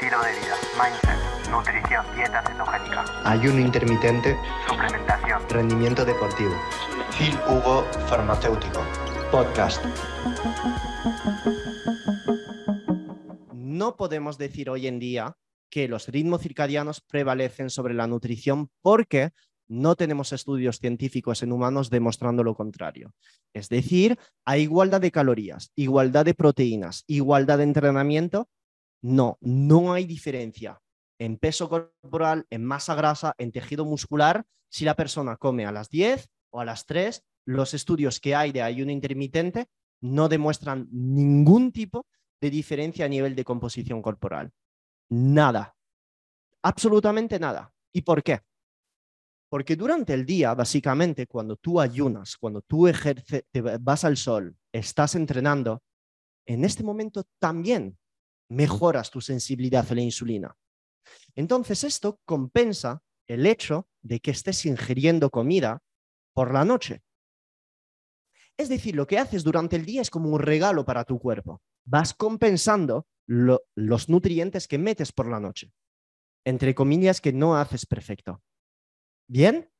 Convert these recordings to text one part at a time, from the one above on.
estilo de vida, mindset, nutrición, dieta cetogénica, ayuno intermitente, suplementación, rendimiento deportivo. Phil Hugo Farmacéutico. Podcast. No podemos decir hoy en día que los ritmos circadianos prevalecen sobre la nutrición porque no tenemos estudios científicos en humanos demostrando lo contrario. Es decir, hay igualdad de calorías, igualdad de proteínas, igualdad de entrenamiento. No, no hay diferencia en peso corporal, en masa grasa, en tejido muscular, si la persona come a las 10 o a las 3. Los estudios que hay de ayuno intermitente no demuestran ningún tipo de diferencia a nivel de composición corporal. Nada. Absolutamente nada. ¿Y por qué? Porque durante el día, básicamente, cuando tú ayunas, cuando tú ejerces, te vas al sol, estás entrenando, en este momento también mejoras tu sensibilidad a la insulina. Entonces, esto compensa el hecho de que estés ingiriendo comida por la noche. Es decir, lo que haces durante el día es como un regalo para tu cuerpo. Vas compensando los nutrientes que metes por la noche. Entre comillas, que no haces perfecto bien,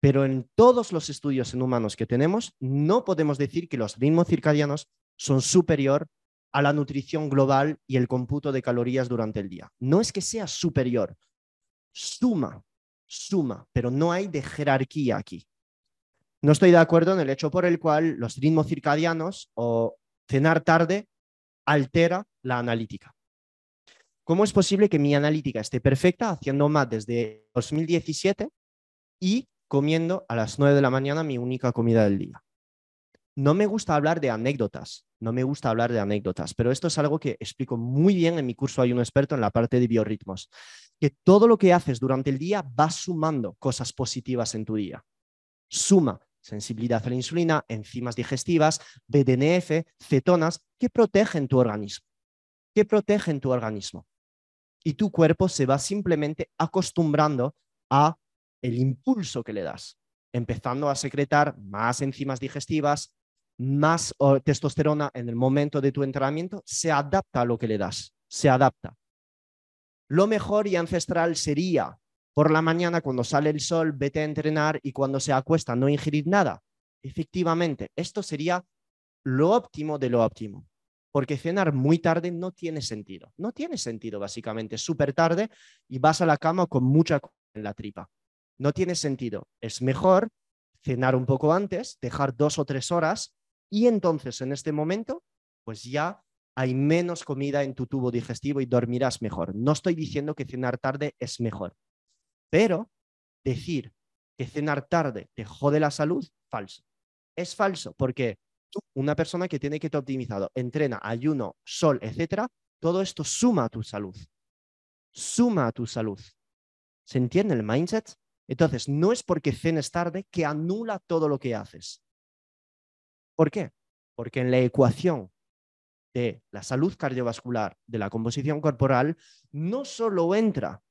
pero en todos los estudios en humanos que tenemos, no podemos decir que los ritmos circadianos son superior a la nutrición global y el cómputo de calorías durante el día. No es que sea superior, suma, suma, pero no hay de jerarquía aquí. No estoy de acuerdo en el hecho por el cual los ritmos circadianos o cenar tarde altera la analítica. ¿Cómo es posible que mi analítica esté perfecta haciendo más desde 2017 y comiendo a las 9 de la mañana mi única comida del día. No me gusta hablar de anécdotas, no me gusta hablar de anécdotas, pero esto es algo que explico muy bien en mi curso Hay un experto en la parte de biorritmos, que todo lo que haces durante el día va sumando cosas positivas en tu día. Suma sensibilidad a la insulina, enzimas digestivas, BDNF, cetonas, que protegen tu organismo, que protegen tu organismo. Y tu cuerpo se va simplemente acostumbrando a el impulso que le das, empezando a secretar más enzimas digestivas, más testosterona en el momento de tu entrenamiento, se adapta a lo que le das, se adapta. Lo mejor y ancestral sería por la mañana cuando sale el sol, vete a entrenar y cuando se acuesta no ingerir nada. Efectivamente, esto sería lo óptimo de lo óptimo, porque cenar muy tarde no tiene sentido. No tiene sentido, básicamente, súper tarde y vas a la cama con mucha en la tripa no tiene sentido. Es mejor cenar un poco antes, dejar dos o tres horas y entonces en este momento, pues ya hay menos comida en tu tubo digestivo y dormirás mejor. No estoy diciendo que cenar tarde es mejor, pero decir que cenar tarde te jode la salud, falso. Es falso porque tú, una persona que tiene que estar optimizado, entrena, ayuno, sol, etcétera, todo esto suma a tu salud. Suma a tu salud. ¿Se entiende el mindset? Entonces, no es porque cenes tarde que anula todo lo que haces. ¿Por qué? Porque en la ecuación de la salud cardiovascular, de la composición corporal, no solo entra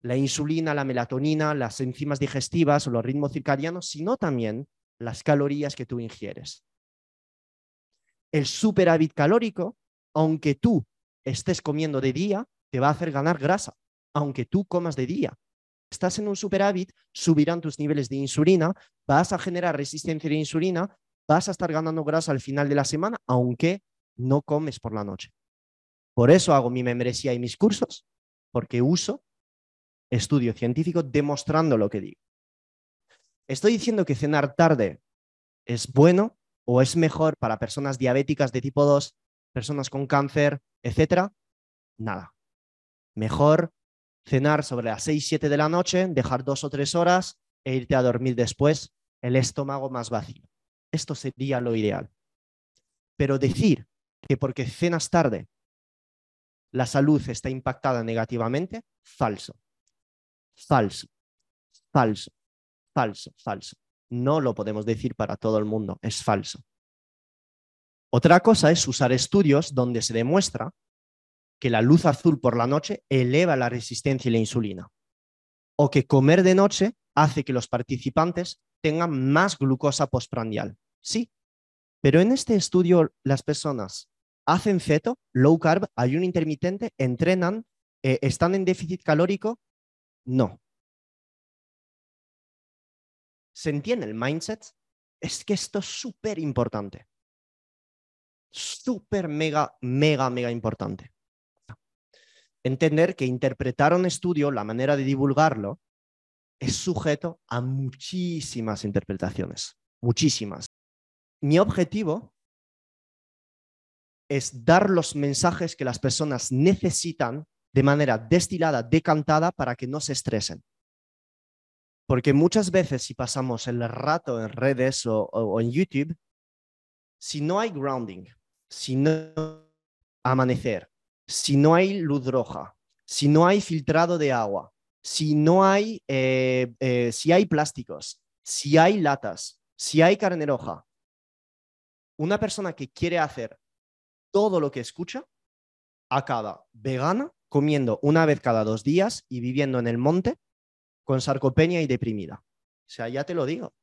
la insulina, la melatonina, las enzimas digestivas o los ritmos circadianos, sino también las calorías que tú ingieres. El superávit calórico, aunque tú estés comiendo de día, te va a hacer ganar grasa, aunque tú comas de día estás en un superávit, subirán tus niveles de insulina, vas a generar resistencia de insulina, vas a estar ganando grasa al final de la semana, aunque no comes por la noche. Por eso hago mi membresía y mis cursos, porque uso estudio científico demostrando lo que digo. ¿Estoy diciendo que cenar tarde es bueno o es mejor para personas diabéticas de tipo 2, personas con cáncer, etcétera? Nada. Mejor cenar sobre las 6, 7 de la noche, dejar dos o tres horas e irte a dormir después, el estómago más vacío. Esto sería lo ideal. Pero decir que porque cenas tarde la salud está impactada negativamente, falso. Falso. Falso. Falso. Falso. No lo podemos decir para todo el mundo, es falso. Otra cosa es usar estudios donde se demuestra que la luz azul por la noche eleva la resistencia y la insulina. O que comer de noche hace que los participantes tengan más glucosa postprandial. Sí, pero en este estudio las personas hacen ceto, low carb, ayuno intermitente, entrenan eh, ¿están en déficit calórico? No. ¿Se entiende el mindset? Es que esto es súper importante. Súper, mega, mega, mega importante. Entender que interpretar un estudio, la manera de divulgarlo, es sujeto a muchísimas interpretaciones, muchísimas. Mi objetivo es dar los mensajes que las personas necesitan de manera destilada, decantada, para que no se estresen. Porque muchas veces si pasamos el rato en redes o, en YouTube, si no hay grounding, si no amanecer, si no hay luz roja, si no hay filtrado de agua, si no hay, eh, eh, si hay plásticos, si hay latas, si hay carne roja, una persona que quiere hacer todo lo que escucha acaba vegana, comiendo una vez cada dos días y viviendo en el monte con sarcopenia y deprimida. O sea, ya te lo digo.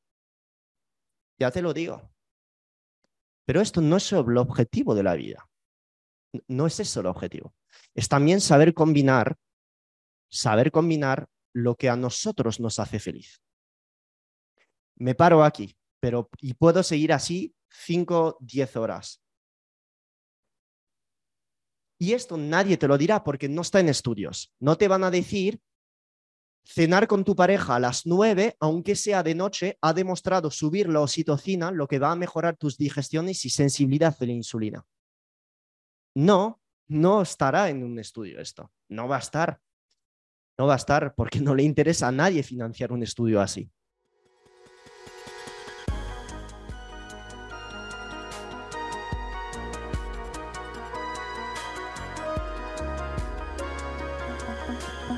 Ya te lo digo. Pero esto no es el objetivo de la vida. No es eso el objetivo. Es también saber combinar, saber combinar lo que a nosotros nos hace feliz. Me paro aquí, pero y puedo seguir así 5, 10 horas. Y esto nadie te lo dirá porque no está en estudios. No te van a decir Cenar con tu pareja a las 9, aunque sea de noche, ha demostrado subir la oxitocina, lo que va a mejorar tus digestiones y sensibilidad de la insulina. No, no estará en un estudio esto. No va a estar. No va a estar porque no le interesa a nadie financiar un estudio así.